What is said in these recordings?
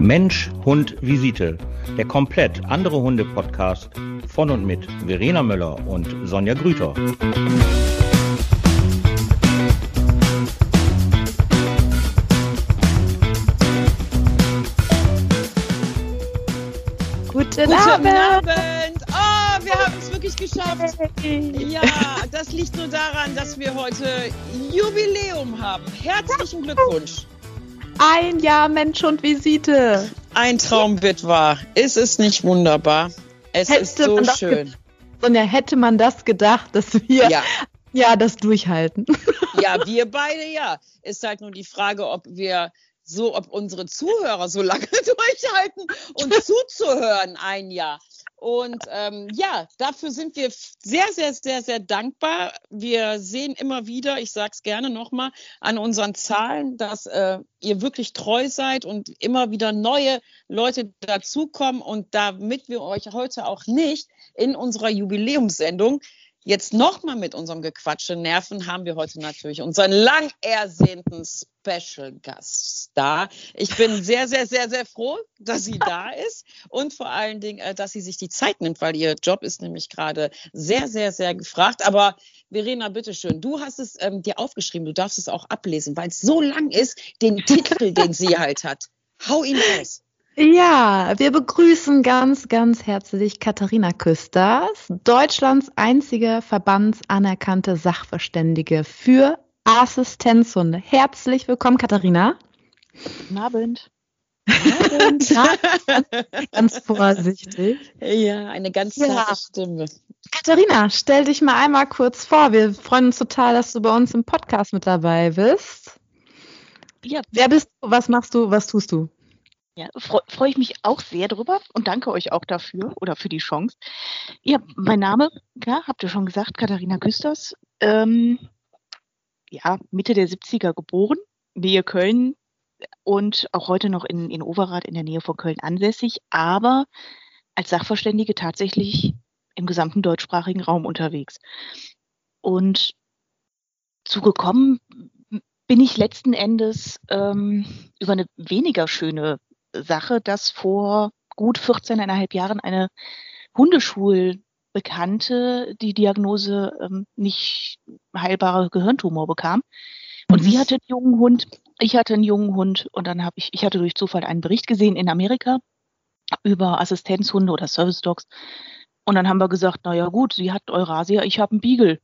Mensch, Hund, Visite. Der komplett andere Hunde-Podcast von und mit Verena Möller und Sonja Grüter. Guten, Guten Abend. Abend. Oh, wir haben es wirklich geschafft. Ja, das liegt nur daran, dass wir heute Jubiläum haben. Herzlichen Glückwunsch. Ein Jahr Mensch und Visite. Ein Traum wird wahr. Ist es nicht wunderbar? Es Hätte ist so schön. Sonja, hätte man das gedacht, dass wir ja, Ja, das durchhalten? ja, wir beide ja. Ist halt nur die Frage, ob wir so, ob unsere Zuhörer so lange durchhalten und zuzuhören ein Jahr. Und ähm, ja, dafür sind wir sehr, sehr, sehr, sehr dankbar. Wir sehen immer wieder, ich sage es gerne nochmal, an unseren Zahlen, dass äh, ihr wirklich treu seid und immer wieder neue Leute dazukommen. Und damit wir euch heute auch nicht in unserer Jubiläumssendung jetzt nochmal mit unserem Gequatsche nerven, haben wir heute natürlich unseren lang ersehnten Special Gast da. Ich bin sehr, sehr, sehr, sehr froh, dass sie da ist und vor allen Dingen, äh, dass sie sich die Zeit nimmt, weil ihr Job ist nämlich gerade sehr, sehr, sehr gefragt. Aber Verena, bitteschön, du hast es ähm, dir aufgeschrieben, du darfst es auch ablesen, weil es so lang ist, den Titel, den sie halt hat. Hau ihn raus. Ja, wir begrüßen ganz, ganz herzlich Katharina Küsters, Deutschlands einzige verbandsanerkannte Sachverständige für Assistenzhunde. Herzlich willkommen, Katharina. Guten Abend. ganz vorsichtig. Ja, eine ganz Ja. zarte Stimme. Katharina, stell dich mal einmal kurz vor. Wir freuen uns total, dass du bei uns im Podcast mit dabei bist. Ja, Wer bist du? Was machst du? Was tust du? Ja freue freu ich mich auch sehr drüber und danke euch auch dafür oder für die Chance. Ja, mein Name, klar, habt ihr schon gesagt, Katharina Küsters. Ähm, ja, Mitte der 70er geboren, Nähe Köln und auch heute noch in, in Overath in der Nähe von Köln ansässig, aber als Sachverständige tatsächlich im gesamten deutschsprachigen Raum unterwegs. Und zugekommen bin ich letzten Endes ähm, über eine weniger schöne Sache, dass vor gut 14,5 Jahren eine Hundeschulbekannte die Diagnose ähm, nicht heilbarer Gehirntumor bekam. Und sie hatte einen jungen Hund, ich hatte einen jungen Hund und dann habe ich, ich hatte durch Zufall einen Bericht gesehen in Amerika über Assistenzhunde oder Service Dogs. Und dann haben wir gesagt, na ja gut, sie hat Eurasia, ich habe einen Beagle.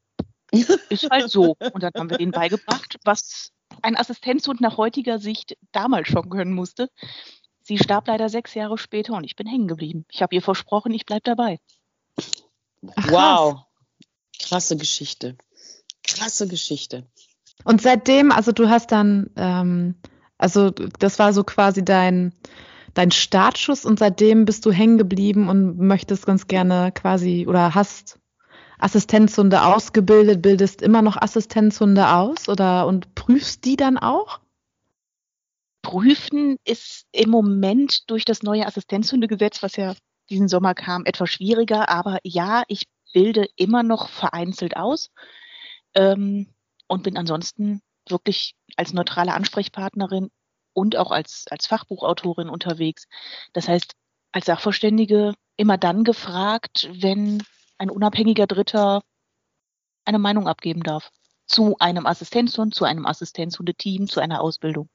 Ist halt so. Und dann haben wir denen beigebracht, was ein Assistenzhund nach heutiger Sicht damals schon können musste. Sie starb leider sechs Jahre später und ich bin hängen geblieben. Ich habe ihr versprochen, ich bleibe dabei. Ach, wow. Krasse Geschichte. Krasse Geschichte. Und seitdem, also du hast dann, ähm, also das war so quasi dein, dein Startschuss und seitdem bist du hängen geblieben und möchtest ganz gerne quasi oder hast Assistenzhunde ausgebildet, bildest immer noch Assistenzhunde aus oder und prüfst die dann auch? Prüfen ist im Moment durch das neue Assistenzhundegesetz, was ja diesen Sommer kam, etwas schwieriger. Aber ja, ich bilde immer noch vereinzelt aus ähm, und bin ansonsten wirklich als neutrale Ansprechpartnerin und auch als, als Fachbuchautorin unterwegs. Das heißt, als Sachverständige immer dann gefragt, wenn ein unabhängiger Dritter eine Meinung abgeben darf. Zu einem Assistenzhund, zu einem Assistenzhundeteam, zu einer Ausbildung.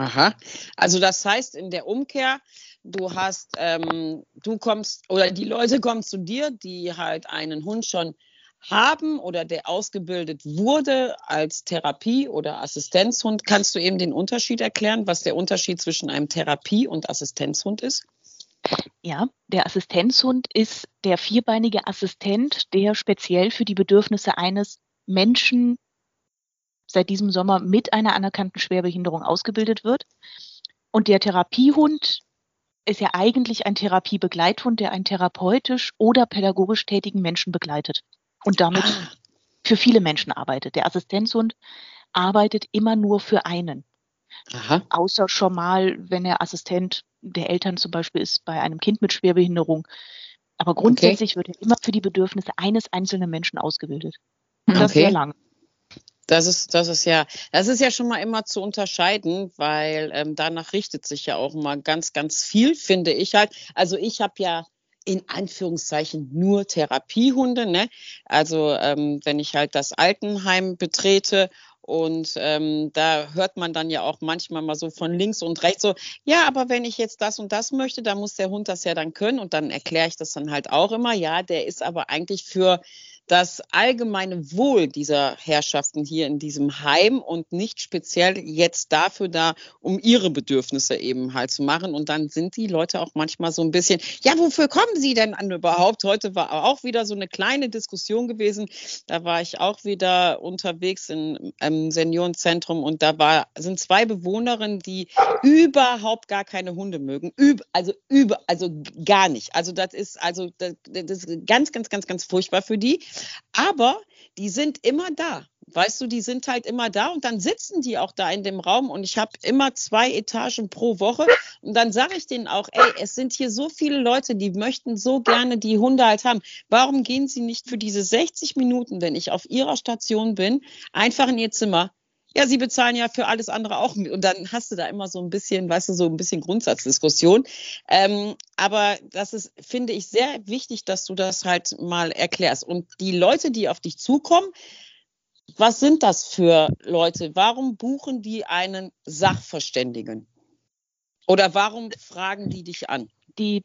Aha. Also das heißt in der Umkehr, du hast, ähm, du kommst oder die Leute kommen zu dir, die halt einen Hund schon haben oder der ausgebildet wurde als Therapie- oder Assistenzhund. Kannst du eben den Unterschied erklären, was der Unterschied zwischen einem Therapie- und Assistenzhund ist? Ja, der Assistenzhund ist der vierbeinige Assistent, der speziell für die Bedürfnisse eines Menschen seit diesem Sommer mit einer anerkannten Schwerbehinderung ausgebildet wird. Und der Therapiehund ist ja eigentlich ein Therapiebegleithund, der einen therapeutisch oder pädagogisch tätigen Menschen begleitet und damit Ah. für viele Menschen arbeitet. Der Assistenzhund arbeitet immer nur für einen. Aha. Außer schon mal, wenn er Assistent der Eltern zum Beispiel ist bei einem Kind mit Schwerbehinderung. Aber grundsätzlich wird er immer für die Bedürfnisse eines einzelnen Menschen ausgebildet. Und das Okay. sehr lang. Das ist, das ist ja, das ist ja schon mal immer zu unterscheiden, weil ähm, danach richtet sich ja auch mal ganz, ganz viel, finde ich halt. Also ich habe ja in Anführungszeichen nur Therapiehunde. Ne? Also ähm, wenn ich halt das Altenheim betrete und ähm, da hört man dann ja auch manchmal mal so von links und rechts so, ja, aber wenn ich jetzt das und das möchte, dann muss der Hund das ja dann können. Und dann erkläre ich das dann halt auch immer, ja, der ist aber eigentlich für das allgemeine Wohl dieser Herrschaften hier in diesem Heim und nicht speziell jetzt dafür da, um ihre Bedürfnisse eben halt zu machen. Und dann sind die Leute auch manchmal so ein bisschen, ja, wofür kommen sie denn an überhaupt? Heute war auch wieder so eine kleine Diskussion gewesen. Da war ich auch wieder unterwegs im Seniorenzentrum und da war, sind zwei Bewohnerinnen, die überhaupt gar keine Hunde mögen. Üb, also über, also gar nicht. Also das ist, also das, das ist ganz, ganz, ganz, ganz furchtbar für die. Aber die sind immer da. Weißt du, die sind halt immer da und dann sitzen die auch da in dem Raum und ich habe immer zwei Etagen pro Woche und dann sage ich denen auch, ey, es sind hier so viele Leute, die möchten so gerne die Hunde halt haben. Warum gehen sie nicht für diese 60 Minuten, wenn ich auf ihrer Station bin, einfach in ihr Zimmer, ja, sie bezahlen ja für alles andere auch. Und dann hast du da immer so ein bisschen, weißt du, so ein bisschen Grundsatzdiskussion. Ähm, aber das ist, finde ich, sehr wichtig, dass du das halt mal erklärst. Und die Leute, die auf dich zukommen, was sind das für Leute? Warum buchen die einen Sachverständigen? Oder warum fragen die dich an? Die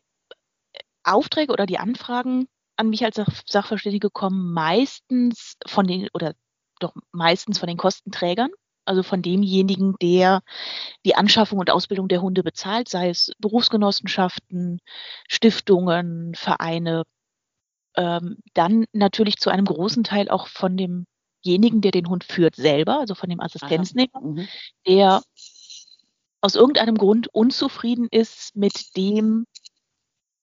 Aufträge oder die Anfragen an mich als Sachverständige kommen meistens von den oder doch meistens von den Kostenträgern, also von demjenigen, der die Anschaffung und Ausbildung der Hunde bezahlt, sei es Berufsgenossenschaften, Stiftungen, Vereine, ähm, dann natürlich zu einem großen Teil auch von demjenigen, der den Hund führt, selber, also von dem Assistenznehmer, mhm. der aus irgendeinem Grund unzufrieden ist mit dem,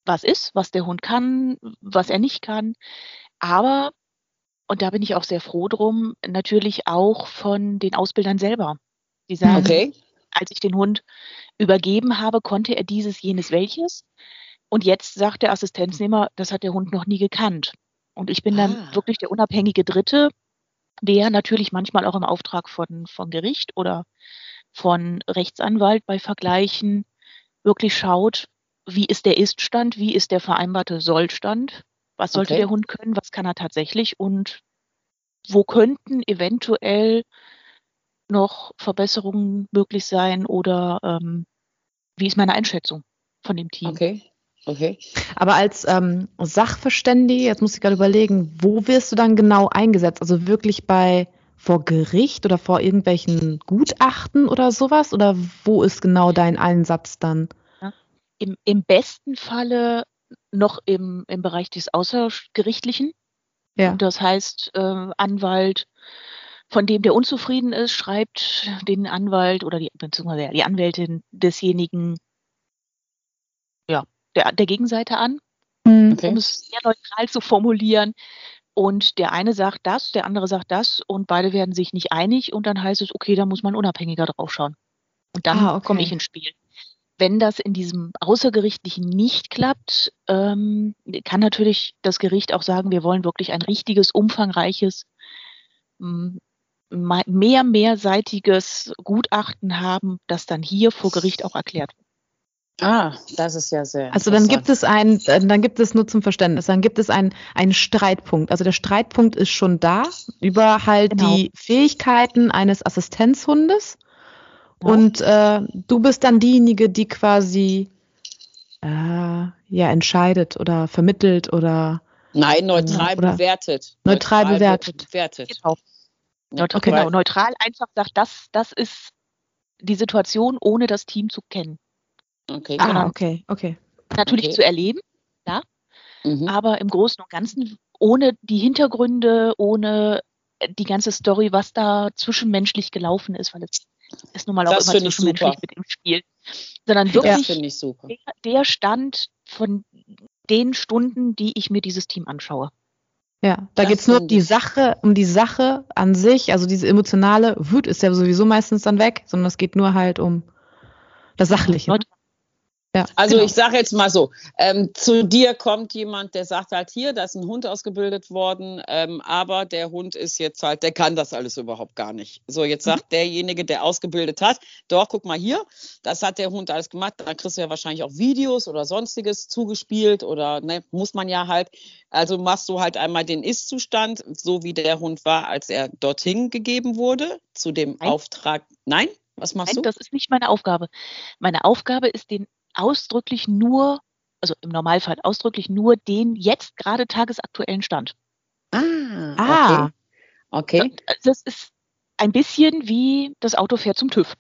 was ist, was der Hund kann, was er nicht kann, aber und da bin ich auch sehr froh drum, natürlich auch von den Ausbildern selber. Die sagen, okay. als ich den Hund übergeben habe, konnte er dieses, jenes, welches. Und jetzt sagt der Assistenznehmer, das hat der Hund noch nie gekannt. Und ich bin dann ah. wirklich der unabhängige Dritte, der natürlich manchmal auch im Auftrag von, von Gericht oder von Rechtsanwalt bei Vergleichen wirklich schaut, wie ist der Iststand, wie ist der vereinbarte Sollstand was sollte okay. der Hund können? Was kann er tatsächlich? Und wo könnten eventuell noch Verbesserungen möglich sein? Oder ähm, wie ist meine Einschätzung von dem Team? Okay. Okay. Aber als ähm, Sachverständige, jetzt muss ich gerade überlegen, wo wirst du dann genau eingesetzt? Also wirklich bei vor Gericht oder vor irgendwelchen Gutachten oder sowas? Oder wo ist genau dein Einsatz dann? Ja. Im, Im besten Falle noch im, im Bereich des Außergerichtlichen. Ja. Das heißt, äh, Anwalt, von dem der unzufrieden ist, schreibt den Anwalt oder die, beziehungsweise die Anwältin desjenigen, ja, der, der Gegenseite an, mhm. okay. um es sehr neutral zu formulieren. Und der eine sagt das, der andere sagt das und beide werden sich nicht einig und dann heißt es, okay, da muss man unabhängiger draufschauen. Und dann ah, okay. komme ich ins Spiel. Wenn das in diesem Außergerichtlichen nicht klappt, ähm, kann natürlich das Gericht auch sagen, wir wollen wirklich ein richtiges, umfangreiches, mehr mehrseitiges Gutachten haben, das dann hier vor Gericht auch erklärt wird. Ah, das ist ja sehr. Also dann gibt es ein, dann gibt es nur zum Verständnis, dann gibt es einen, einen Streitpunkt. Also der Streitpunkt ist schon da über halt genau. die Fähigkeiten eines Assistenzhundes und äh, du bist dann diejenige, die quasi äh, ja entscheidet oder vermittelt oder Nein, neutral oder bewertet. Neutral, neutral bewertet. bewertet. Genau. Neutral, okay. genau, neutral einfach sagt, das, das ist die Situation, ohne das Team zu kennen. Okay. Ah, okay, okay. Natürlich okay. zu erleben, ja. Mhm. Aber im Großen und Ganzen ohne die Hintergründe, ohne die ganze Story, was da zwischenmenschlich gelaufen ist, weil es ist nun mal auch das immer zwischenmenschlich mit im Spiel. Sondern wirklich der, der Stand von den Stunden, die ich mir dieses Team anschaue. Ja, da geht es nur um die Sache, um die Sache an sich, also diese emotionale Wut ist ja sowieso meistens dann weg, sondern es geht nur halt um das Sachliche. Ja, also genau. ich sage jetzt mal so, ähm, zu dir kommt jemand, der sagt halt hier, da ist ein Hund ausgebildet worden, ähm, aber der Hund ist jetzt halt, der kann das alles überhaupt gar nicht. So, jetzt sagt mhm. derjenige, der ausgebildet hat, doch, guck mal hier, das hat der Hund alles gemacht, da kriegst du ja wahrscheinlich auch Videos oder sonstiges zugespielt oder ne, muss man ja halt. Also machst du halt einmal den Ist-Zustand, so wie der Hund war, als er dorthin gegeben wurde, zu dem Nein. Auftrag. Nein? Was machst Nein, du? Das ist nicht meine Aufgabe. Meine Aufgabe ist, den ausdrücklich nur, also im Normalfall ausdrücklich nur den jetzt gerade tagesaktuellen Stand. Ah, ah. okay. okay. Das ist ein bisschen wie das Auto fährt zum TÜV.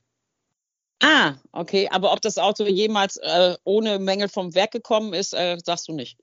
Ah, okay. Aber ob das Auto jemals äh, ohne Mängel vom Werk gekommen ist, äh, sagst du nicht.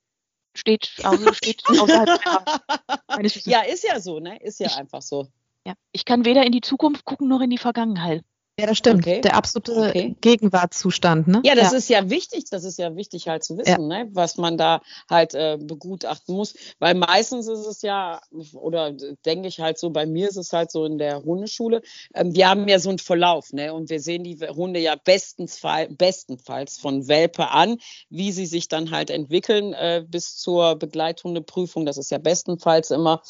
Steht, also steht außerhalb meines Ja, ist ja so, ne? Ist ja ich, einfach so. Ja, ich kann weder in die Zukunft gucken noch in die Vergangenheit. Ja, das stimmt. Okay. Der absolute okay. Gegenwartszustand, ne? Ja, das ja. ist ja wichtig. Das ist ja wichtig halt zu wissen, ja. ne? was man da halt äh, begutachten muss. Weil meistens ist es ja, oder denke ich halt so, bei mir ist es halt so in der Hundeschule, ähm, wir haben ja so einen Verlauf, ne? Und wir sehen die Hunde ja bestenfalls, bestenfalls von Welpe an, wie sie sich dann halt entwickeln äh, bis zur Begleithundeprüfung. Das ist ja bestenfalls immer.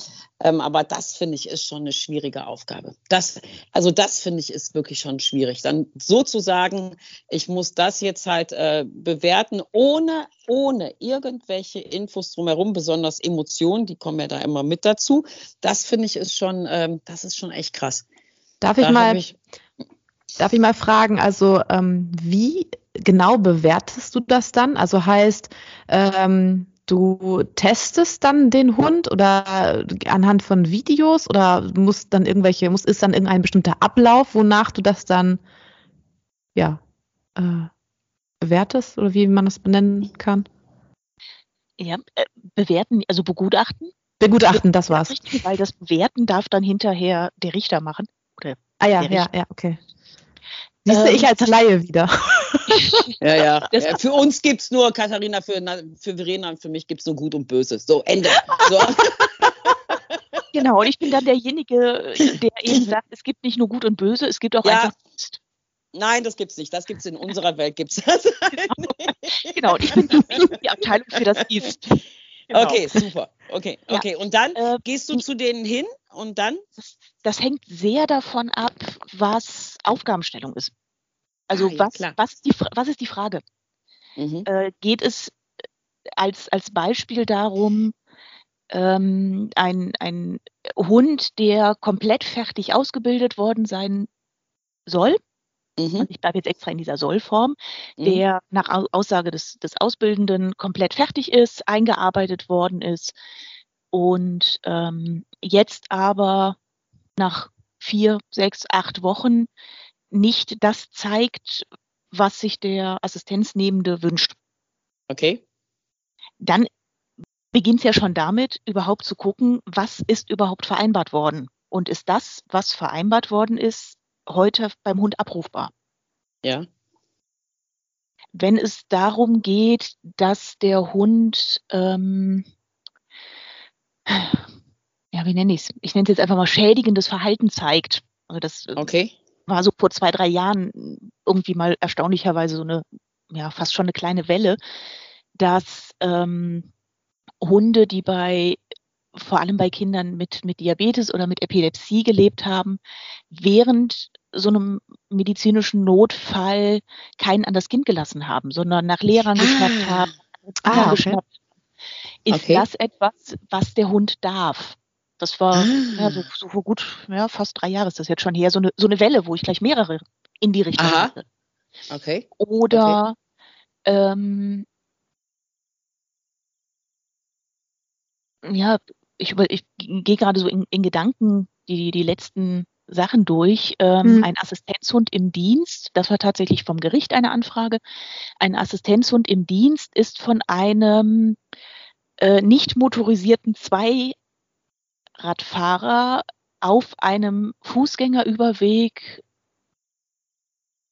Ähm, aber das finde ich ist schon eine schwierige Aufgabe. Das, also das finde ich ist wirklich schon schwierig. Dann sozusagen, ich muss das jetzt halt äh, bewerten, ohne, ohne irgendwelche Infos drumherum, besonders Emotionen, die kommen ja da immer mit dazu. Das finde ich ist schon, ähm, das ist schon echt krass. Darf ich mal, ich, darf ich mal fragen, also ähm, wie genau bewertest du das dann? Also heißt, ähm, du testest dann den Hund oder anhand von Videos oder muss dann irgendwelche, muss ist dann irgendein bestimmter Ablauf, wonach du das dann ja äh, bewertest oder wie man das benennen kann? Ja, äh, bewerten, also begutachten. Begutachten, das war's. Richtig, weil das Bewerten darf dann hinterher der Richter machen. Oder ah ja, ja, ja, okay. Siehst du, ich als Laie wieder. ja, ja. ja. Für uns gibt es nur, Katharina, für, für Verena und für mich gibt es nur Gut und Böse. So, Ende. So. Genau, und ich bin dann derjenige, der eben sagt, es gibt nicht nur Gut und Böse, es gibt auch ja. einfach Mist. Nein, das gibt es nicht. Das gibt es in unserer Welt, gibt's das halt Genau, und ich bin die, die Abteilung für das Ist. Genau. Okay, super. Okay, okay. Und dann äh, gehst du zu denen hin und dann? Das, das, hängt sehr davon ab, was Aufgabenstellung ist. Also ah, ja, was, was, ist die, was ist die Frage? Mhm. Äh, geht es als, als Beispiel darum, ähm, ein, ein Hund, der komplett fertig ausgebildet worden sein soll, mhm. ich bleibe jetzt extra in dieser Sollform, mhm. der nach Aussage des, des Ausbildenden komplett fertig ist, eingearbeitet worden ist und ähm, jetzt aber nach vier, sechs, acht Wochen nicht das zeigt, was sich der Assistenznehmende wünscht. Okay. Dann beginnt es ja schon damit, überhaupt zu gucken, was ist überhaupt vereinbart worden. Und ist das, was vereinbart worden ist, heute beim Hund abrufbar? Ja. Wenn es darum geht, dass der Hund, ähm, ja, wie nenne ich es? Ich nenne es jetzt einfach mal schädigendes Verhalten zeigt. Also das äh, okay war so vor zwei, drei Jahren irgendwie mal erstaunlicherweise so eine, ja, fast schon eine kleine Welle, dass ähm, Hunde, die bei vor allem bei Kindern mit, mit Diabetes oder mit Epilepsie gelebt haben, während so einem medizinischen Notfall keinen an das Kind gelassen haben, sondern nach Lehrern ah. geschnappt haben. Ah, okay. geschnappt. Ist okay. das etwas, was der Hund darf? Das war ah. ja, so, so vor gut, ja, fast drei Jahre ist das jetzt schon her, so eine, so eine Welle, wo ich gleich mehrere in die Richtung Aha. hatte. Okay. Oder okay. Ähm, ja, ich, ich gehe gerade so in, in, Gedanken die, die letzten Sachen durch. Ähm, hm. Ein Assistenzhund im Dienst, das war tatsächlich vom Gericht eine Anfrage. Ein Assistenzhund im Dienst ist von einem äh, nicht motorisierten zwei Radfahrer auf einem Fußgängerüberweg,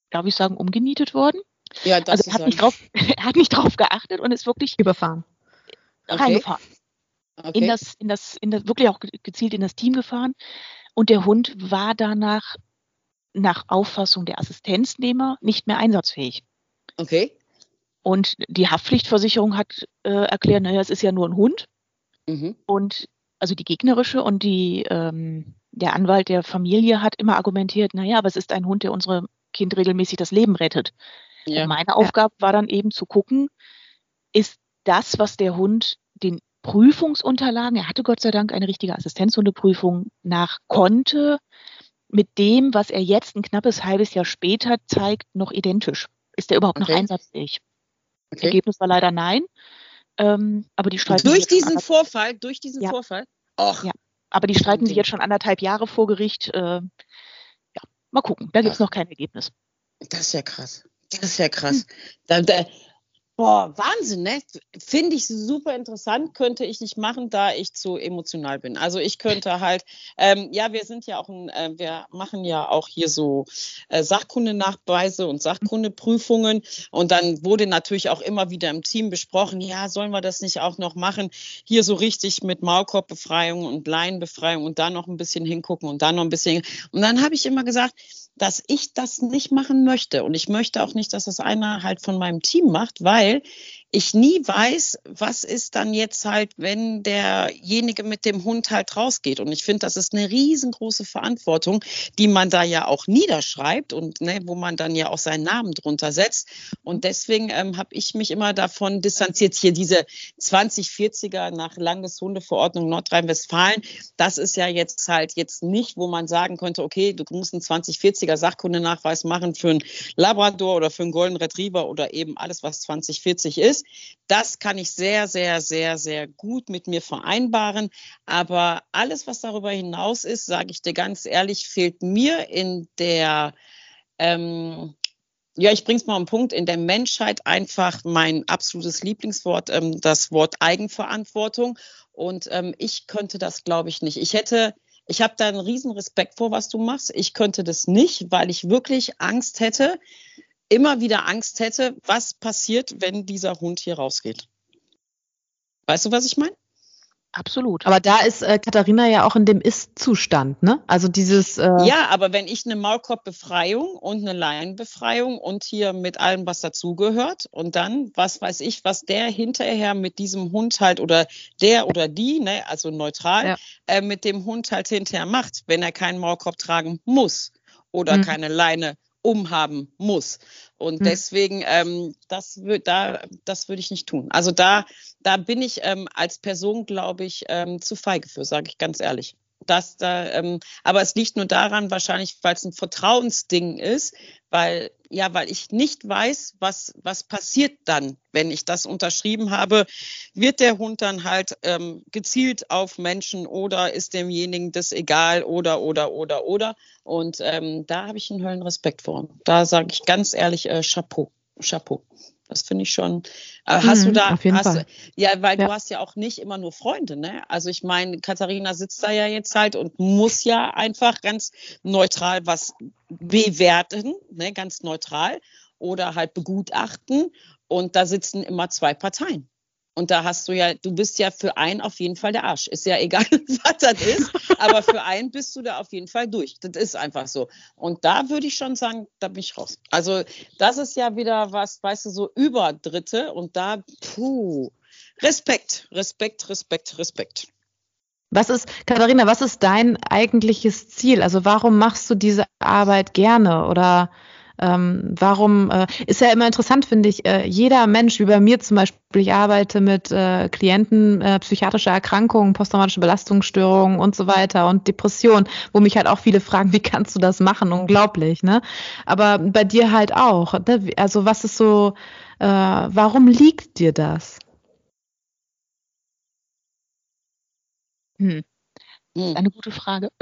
darf ich sagen, umgenietet worden. Ja, das also er hat, nicht drauf, er hat nicht drauf geachtet und ist wirklich überfahren. Reingefahren. Okay. In das, in das, in das, wirklich auch gezielt in das Team gefahren. Und der Hund war danach nach Auffassung der Assistenznehmer nicht mehr einsatzfähig. Okay. Und die Haftpflichtversicherung hat äh, erklärt, naja, es ist ja nur ein Hund. Mhm. Und also die gegnerische und die, ähm, der Anwalt der Familie hat immer argumentiert, naja, aber es ist ein Hund, der unserem Kind regelmäßig das Leben rettet. Ja. Meine Aufgabe war dann eben zu gucken, ist das, was der Hund den Prüfungsunterlagen, er hatte Gott sei Dank eine richtige Assistenzhundeprüfung nach konnte, mit dem, was er jetzt ein knappes halbes Jahr später zeigt, noch identisch. Ist er überhaupt noch Okay. einsatzfähig? Okay. Ergebnis war leider nein. Ähm, aber die streiten Durch sich jetzt schon diesen Vorfall, durch diesen Ja. Vorfall. Och, Ja. aber die streiten sich jetzt schon anderthalb Jahre vor Gericht. Äh, ja, mal gucken. Da gibt es noch kein Ergebnis. das ist ja krass. Das ist ja krass. Da, da, boah, Wahnsinn, ne? Finde ich super interessant, könnte ich nicht machen, da ich zu emotional bin. Also ich könnte halt, ähm, ja, wir sind ja auch ein, äh, wir machen ja auch hier so äh, Sachkundenachweise und Sachkundeprüfungen. Und dann wurde natürlich auch immer wieder im Team besprochen, ja, sollen wir das nicht auch noch machen? Hier so richtig mit Maulkorbbefreiung und Laienbefreiung und da noch ein bisschen hingucken und da noch ein bisschen. Und dann habe ich immer gesagt, dass ich das nicht machen möchte. Und ich möchte auch nicht, dass das einer halt von meinem Team macht, weil ich nie weiß, was ist dann jetzt halt, wenn derjenige mit dem Hund halt rausgeht. Und ich finde, das ist eine riesengroße Verantwortung, die man da ja auch niederschreibt und ne, wo man dann ja auch seinen Namen drunter setzt. Und deswegen ähm, habe ich mich immer davon distanziert. Hier diese 2040er nach Landeshundeverordnung Nordrhein-Westfalen, das ist ja jetzt halt jetzt nicht, wo man sagen könnte, okay, du musst einen 2040er Sachkundenachweis machen für einen Labrador oder für einen Golden Retriever oder eben alles, was 2040 ist. Das kann ich sehr, sehr, sehr, sehr gut mit mir vereinbaren. Aber alles, was darüber hinaus ist, sage ich dir ganz ehrlich, fehlt mir in der, ähm, ja, ich bring's mal auf den Punkt, in der Menschheit einfach mein absolutes Lieblingswort, ähm, das Wort Eigenverantwortung. Und ähm, ich könnte das, glaube ich, nicht. Ich hätte, ich habe da einen riesen Respekt vor, was du machst. Ich könnte das nicht, weil ich wirklich Angst hätte, immer wieder Angst hätte, was passiert, wenn dieser Hund hier rausgeht. Weißt du, was ich meine? Absolut. Aber da ist äh, Katharina ja auch in dem Ist-Zustand, ne? Also dieses. Äh, Ja, aber wenn ich eine Maulkorbbefreiung und eine Laienbefreiung und hier mit allem, was dazugehört und dann, was weiß ich, was der hinterher mit diesem Hund halt oder der oder die, ne, also neutral, Ja. äh, mit dem Hund halt hinterher macht, wenn er keinen Maulkorb tragen muss oder Mhm. keine Leine umhaben muss. Und Mhm. deswegen, ähm, das würde da, das würde ich nicht tun. Also da, da bin ich ähm, als Person, glaube ich, ähm, zu feige für, sage ich ganz ehrlich. Das da, ähm, aber es liegt nur daran, wahrscheinlich, weil es ein Vertrauensding ist, weil ja, weil ich nicht weiß, was was passiert dann, wenn ich das unterschrieben habe. Wird der Hund dann halt ähm, gezielt auf Menschen oder ist demjenigen das egal oder oder oder oder? Und ähm, da habe ich einen Höllenrespekt vor. Da sage ich ganz ehrlich, äh, Chapeau, Chapeau. Das finde ich schon. Äh, hast du Mhm, da, auf jeden hast, ja, weil Ja. du hast ja auch nicht immer nur Freunde, ne? Also ich meine, Katharina sitzt da ja jetzt halt und muss ja einfach ganz neutral was bewerten, ne? Ganz neutral oder halt begutachten. Und da sitzen immer zwei Parteien. Und da hast du ja, du bist ja für einen auf jeden Fall der Arsch. Ist ja egal, was das ist, aber für einen bist du da auf jeden Fall durch. Das ist einfach so. Und da würde ich schon sagen, da bin ich raus. Also das ist ja wieder was, weißt du, so über Dritte und da, puh, Respekt, Respekt, Respekt, Respekt. Was ist, Katharina, was ist dein eigentliches Ziel? Also warum machst du diese Arbeit gerne? Oder ähm, warum äh, ist ja immer interessant, finde ich, äh, jeder Mensch, wie bei mir zum Beispiel, ich arbeite mit äh, Klienten äh, psychiatrischer Erkrankungen, posttraumatische Belastungsstörungen und so weiter und Depressionen, wo mich halt auch viele fragen, wie kannst du das machen? Unglaublich, ne? Aber bei dir halt auch. Ne? Also was ist so, äh, warum liegt dir das? Hm. Hm. Eine gute Frage.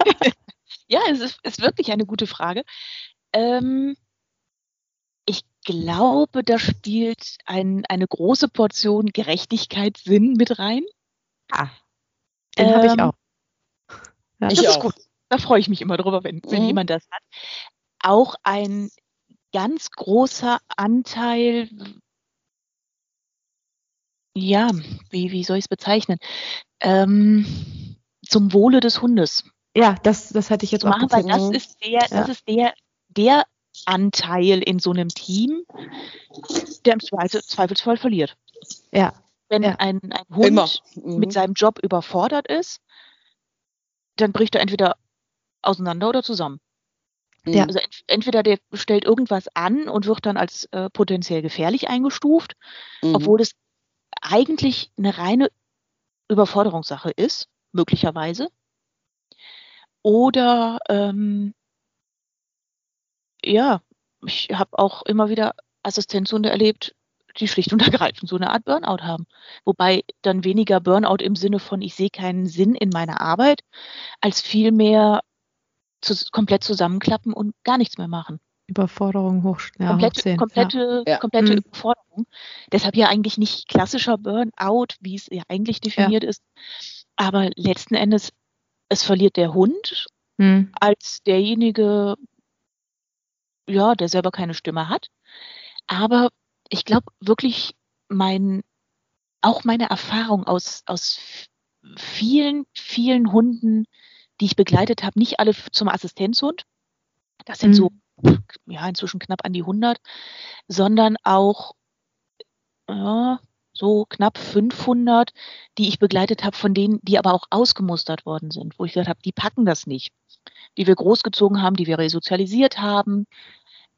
ja, es ist, ist wirklich eine gute Frage. Ähm, ich glaube, da spielt ein, eine große Portion Gerechtigkeit, Sinn mit rein. Ah, den habe ich Ähm, auch. Ja. Ich das ist auch. gut. Da freue ich mich immer drüber, wenn, wenn Mhm. jemand das hat. Auch ein ganz großer Anteil, ja, wie, wie soll ich es bezeichnen? Ähm, zum Wohle des Hundes Ja, das, das hätte ich jetzt zu auch machen, weil das ist der, das Ja. ist der, der Anteil in so einem Team, der im Zweifelsfall verliert. Ja. Wenn ja. ein, ein Hund mhm. mit seinem Job überfordert ist, dann bricht er entweder auseinander oder zusammen. Ja. Also ent entweder der stellt irgendwas an und wird dann als äh, potenziell gefährlich eingestuft, mhm. obwohl es eigentlich eine reine Überforderungssache ist, möglicherweise. Oder ähm, ja, ich habe auch immer wieder Assistenzhunde erlebt, die schlicht und ergreifend so eine Art Burnout haben. Wobei dann weniger Burnout im Sinne von, ich sehe keinen Sinn in meiner Arbeit, als vielmehr zu, komplett zusammenklappen und gar nichts mehr machen. Überforderung hoch, ja, komplette, komplette, ja. komplette mhm. Überforderung. Deshalb ja eigentlich nicht klassischer Burnout, wie es ja eigentlich definiert ja. ist. Aber letzten Endes, es verliert der Hund mhm. als derjenige, ja, der selber keine Stimme hat. Aber ich glaube wirklich, mein, auch meine Erfahrung aus, aus vielen, vielen Hunden, die ich begleitet habe, nicht alle zum Assistenzhund. Das sind mhm. so, ja, inzwischen knapp an die 100, sondern auch, ja, so knapp 500, die ich begleitet habe, von denen, die aber auch ausgemustert worden sind, wo ich gesagt habe, die packen das nicht. Die wir großgezogen haben, die wir resozialisiert haben,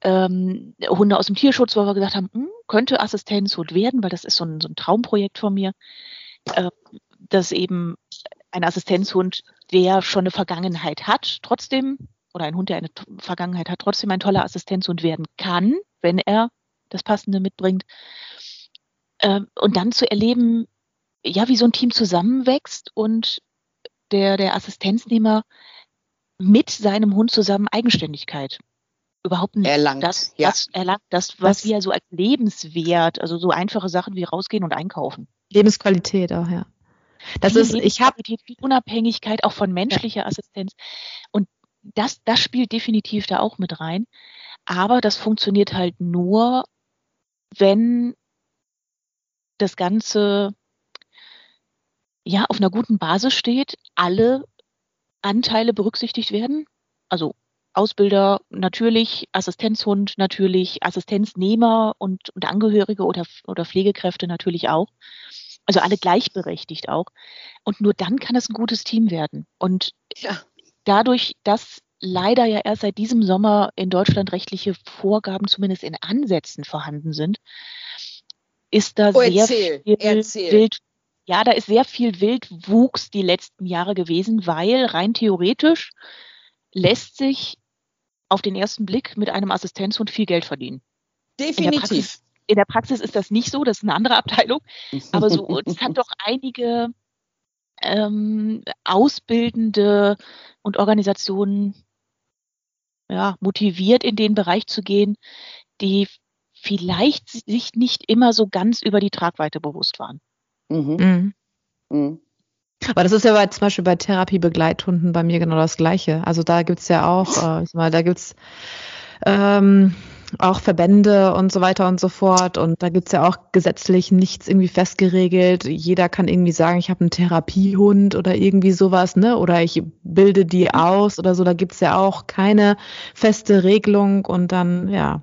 ähm, Hunde aus dem Tierschutz, wo wir gesagt haben, hm, könnte Assistenzhund werden, weil das ist so ein, so ein Traumprojekt von mir, äh, dass eben ein Assistenzhund, der schon eine Vergangenheit hat, trotzdem, oder ein Hund, der eine Vergangenheit hat, trotzdem ein toller Assistenzhund werden kann, wenn er das Passende mitbringt. Äh, und dann zu erleben, ja, wie so ein Team zusammenwächst und der, der Assistenznehmer mit seinem Hund zusammen Eigenständigkeit überhaupt nicht erlangt, das, ja. was erlangt, das, was, was wir so als lebenswert, also so einfache Sachen wie rausgehen und einkaufen. Lebensqualität auch, ja. Das ist, ich habe Unabhängigkeit auch von menschlicher ja. Assistenz und das, das spielt definitiv da auch mit rein. Aber das funktioniert halt nur, wenn das Ganze ja auf einer guten Basis steht, alle Anteile berücksichtigt werden. Also Ausbilder natürlich, Assistenzhund natürlich, Assistenznehmer und, und Angehörige oder, oder Pflegekräfte natürlich auch. Also alle gleichberechtigt auch. Und nur dann kann es ein gutes Team werden. Und ja. dadurch, dass leider ja erst seit diesem Sommer in Deutschland rechtliche Vorgaben zumindest in Ansätzen vorhanden sind, ist da oh, sehr erzähl, viel erzähl. Wild, ja, da ist sehr viel Wildwuchs die letzten Jahre gewesen, weil rein theoretisch lässt sich auf den ersten Blick mit einem Assistenzhund viel Geld verdienen. Definitiv. In der, Praxis, in der Praxis ist das nicht so, das ist eine andere Abteilung. Aber so, es hat doch einige ähm, Ausbildende und Organisationen ja, motiviert, in den Bereich zu gehen, die vielleicht sich nicht immer so ganz über die Tragweite bewusst waren. Mhm. Mhm. Mhm. Aber das ist ja bei, zum Beispiel bei Therapiebegleithunden bei mir genau das Gleiche. Also da gibt's ja auch, äh, ich mal, da gibt's ähm, auch Verbände und so weiter und so fort. Und da gibt's ja auch gesetzlich nichts irgendwie festgeregelt. Jeder kann irgendwie sagen, ich habe einen Therapiehund oder irgendwie sowas, ne? Oder ich bilde die aus oder so. Da gibt's ja auch keine feste Regelung und dann, ja,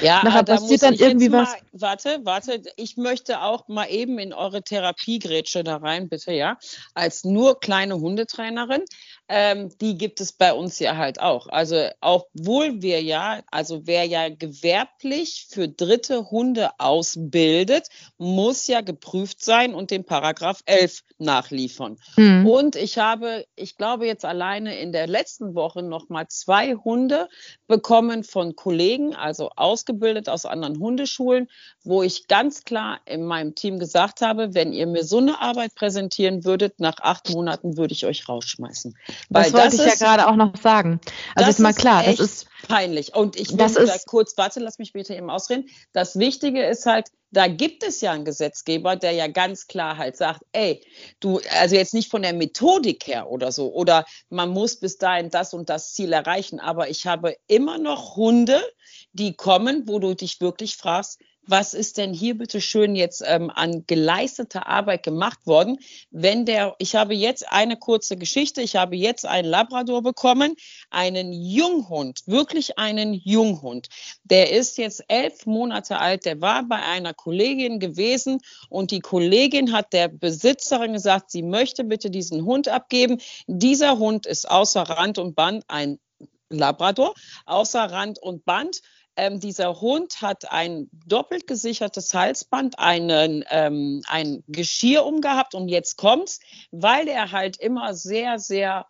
ja, Nachher da passiert dann irgendwie was. Mal, warte, warte, ich möchte auch mal eben in eure Therapiegrätsche da rein, bitte, ja. Als nur kleine Hundetrainerin ähm, die gibt es bei uns ja halt auch. Also obwohl wir ja, also wer ja gewerblich für dritte Hunde ausbildet, muss ja geprüft sein und den Paragraph 11 nachliefern. Mhm. Und ich habe, ich glaube jetzt alleine in der letzten Woche noch mal zwei Hunde bekommen von Kollegen, also ausgebildet aus anderen Hundeschulen, wo ich ganz klar in meinem Team gesagt habe, wenn ihr mir so eine Arbeit präsentieren würdet, nach acht Monaten würde ich euch rausschmeißen. Weil das wollte das ich ist, ja gerade auch noch sagen. Also ist mal klar, das ist peinlich. Und ich will da kurz, warte, lass mich bitte eben ausreden. Das Wichtige ist halt, da gibt es ja einen Gesetzgeber, der ja ganz klar halt sagt, ey, du, also jetzt nicht von der Methodik her oder so, oder man muss bis dahin das und das Ziel erreichen, aber ich habe immer noch Hunde, die kommen, wo du dich wirklich fragst, was ist denn hier bitte schön jetzt ähm, an geleisteter Arbeit gemacht worden, wenn der, ich habe jetzt eine kurze Geschichte, ich habe jetzt einen Labrador bekommen, einen Junghund, wirklich einen Junghund. Der ist jetzt elf Monate alt, der war bei einer Kollegin gewesen und die Kollegin hat der Besitzerin gesagt, sie möchte bitte diesen Hund abgeben. Dieser Hund ist außer Rand und Band ein Labrador, außer Rand und Band. Ähm, dieser Hund hat ein doppelt gesichertes Halsband, einen, ähm, ein Geschirr umgehabt und jetzt kommt's, weil er halt immer sehr, sehr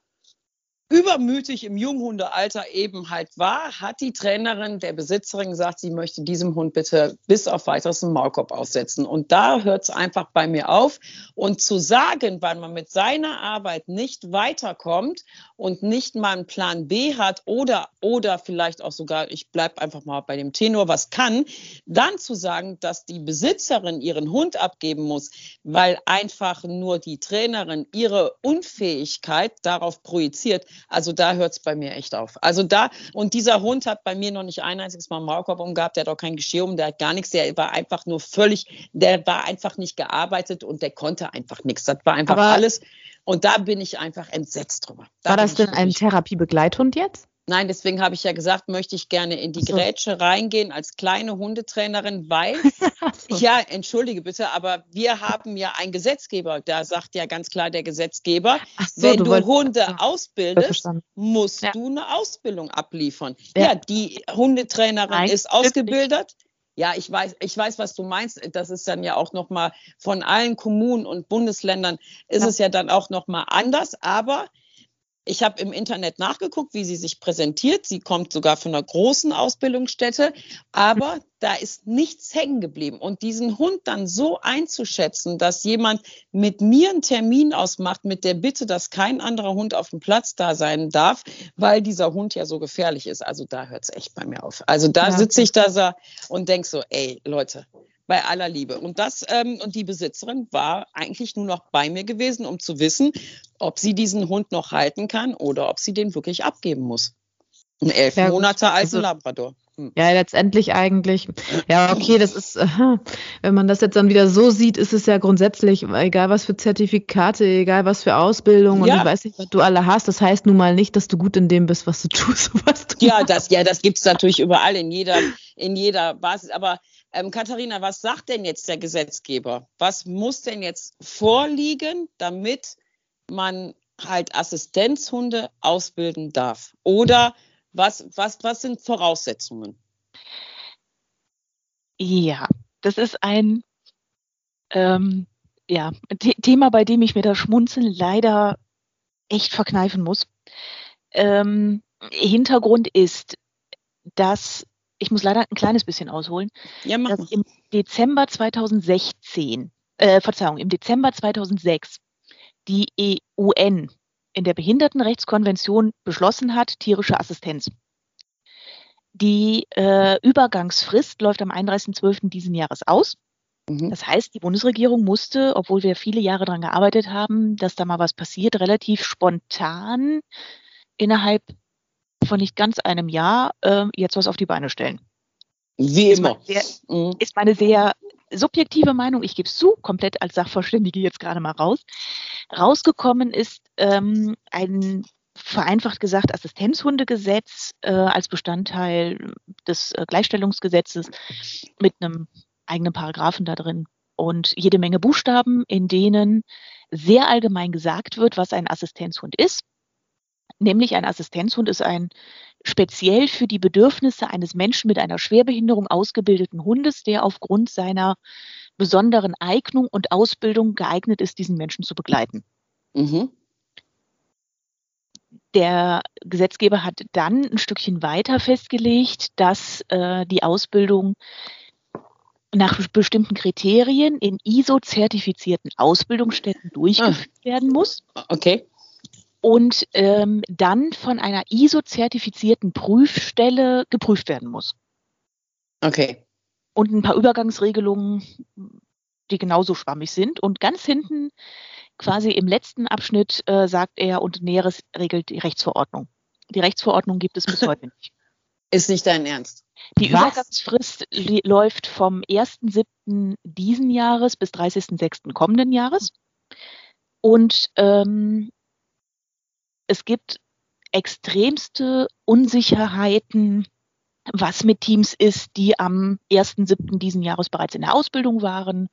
übermütig im Junghundealter eben halt war, hat die Trainerin der Besitzerin gesagt, sie möchte diesem Hund bitte bis auf weiteres einen Maulkorb aussetzen. Und da hört es einfach bei mir auf. Und zu sagen, weil man mit seiner Arbeit nicht weiterkommt und nicht mal einen Plan B hat oder, oder vielleicht auch sogar, ich bleibe einfach mal bei dem Tenor, was kann, dann zu sagen, dass die Besitzerin ihren Hund abgeben muss, weil einfach nur die Trainerin ihre Unfähigkeit darauf projiziert, also da hört es bei mir echt auf. Also da, und dieser Hund hat bei mir noch nicht ein einziges Mal einen Maulkorb umgehabt, der hat auch kein Geschirr um, der hat gar nichts, der war einfach nur völlig, der war einfach nicht gearbeitet und der konnte einfach nichts. Das war einfach Aber alles. Und da bin ich einfach entsetzt drüber. Da war das denn ein Therapiebegleithund jetzt? Nein, deswegen habe ich ja gesagt, möchte ich gerne in die so. Grätsche reingehen als kleine Hundetrainerin, weil, ja, entschuldige bitte, aber wir haben ja einen Gesetzgeber, da sagt ja ganz klar der Gesetzgeber, so, wenn du, du Hunde ja, ausbildest, musst ja. du eine Ausbildung abliefern. Ja, ja die Hundetrainerin Nein, ist ausgebildet. Ja, ich weiß, ich weiß, was du meinst. Das ist dann ja auch noch mal von allen Kommunen und Bundesländern ist es ja dann auch noch mal anders. Aber ich habe im Internet nachgeguckt, wie sie sich präsentiert. Sie kommt sogar von einer großen Ausbildungsstätte, aber da ist nichts hängen geblieben. Und diesen Hund dann so einzuschätzen, dass jemand mit mir einen Termin ausmacht mit der Bitte, dass kein anderer Hund auf dem Platz da sein darf, weil dieser Hund ja so gefährlich ist. Also da hört es echt bei mir auf. Also da ja. sitze ich da und denke so, ey Leute, bei aller Liebe. Und das ähm, und die Besitzerin war eigentlich nur noch bei mir gewesen, um zu wissen, ob sie diesen Hund noch halten kann oder ob sie den wirklich abgeben muss. Ein elf ja, Monate alten also, Labrador. Hm. Ja, letztendlich eigentlich. Ja, okay, das ist, wenn man das jetzt dann wieder so sieht, ist es ja grundsätzlich, egal was für Zertifikate, egal was für Ausbildung ja. und ich weiß nicht, was du alle hast. Das heißt nun mal nicht, dass du gut in dem bist, was du tust. Was du ja, das, ja, das gibt's natürlich überall in jeder, in jeder Basis. Aber ähm, Katharina, was sagt denn jetzt der Gesetzgeber? Was muss denn jetzt vorliegen, damit man halt Assistenzhunde ausbilden darf? Oder was, was, was sind Voraussetzungen? Ja, das ist ein ähm, ja, Thema, bei dem ich mir das Schmunzeln leider echt verkneifen muss. Ähm, Hintergrund ist, dass ich muss leider ein kleines bisschen ausholen, ja, mach dass im Dezember 2016, äh, Verzeihung, im Dezember 2006 die UN in der Behindertenrechtskonvention beschlossen hat, tierische Assistenz. Die äh, Übergangsfrist läuft am 31.12. diesen Jahres aus. Mhm. Das heißt, die Bundesregierung musste, obwohl wir viele Jahre daran gearbeitet haben, dass da mal was passiert, relativ spontan innerhalb von nicht ganz einem Jahr äh, jetzt was auf die Beine stellen. Wie immer. Ist meine, sehr, mhm. ist meine sehr subjektive Meinung, ich gebe es zu, komplett als Sachverständige jetzt gerade mal raus. Rausgekommen ist ähm, ein vereinfacht gesagt Assistenzhundegesetz äh, als Bestandteil des äh, Gleichstellungsgesetzes mit einem eigenen Paragraphen da drin und jede Menge Buchstaben, in denen sehr allgemein gesagt wird, was ein Assistenzhund ist nämlich ein Assistenzhund ist ein speziell für die Bedürfnisse eines Menschen mit einer Schwerbehinderung ausgebildeten Hundes, der aufgrund seiner besonderen Eignung und Ausbildung geeignet ist, diesen Menschen zu begleiten. Mhm. Der Gesetzgeber hat dann ein Stückchen weiter festgelegt, dass äh, die Ausbildung nach bestimmten Kriterien in ISO-zertifizierten Ausbildungsstätten durchgeführt ah. werden muss. Okay und ähm, dann von einer ISO-zertifizierten Prüfstelle geprüft werden muss. Okay. Und ein paar Übergangsregelungen, die genauso schwammig sind. Und ganz hinten, quasi im letzten Abschnitt, äh, sagt er, und Näheres regelt die Rechtsverordnung. Die Rechtsverordnung gibt es bis heute nicht. Ist nicht dein Ernst? Die Was? Übergangsfrist läuft vom 1.7. diesen Jahres bis 30.6. kommenden Jahres. Und ähm, es gibt extremste Unsicherheiten, was mit Teams ist, die am 1.7. diesen Jahres bereits in der Ausbildung waren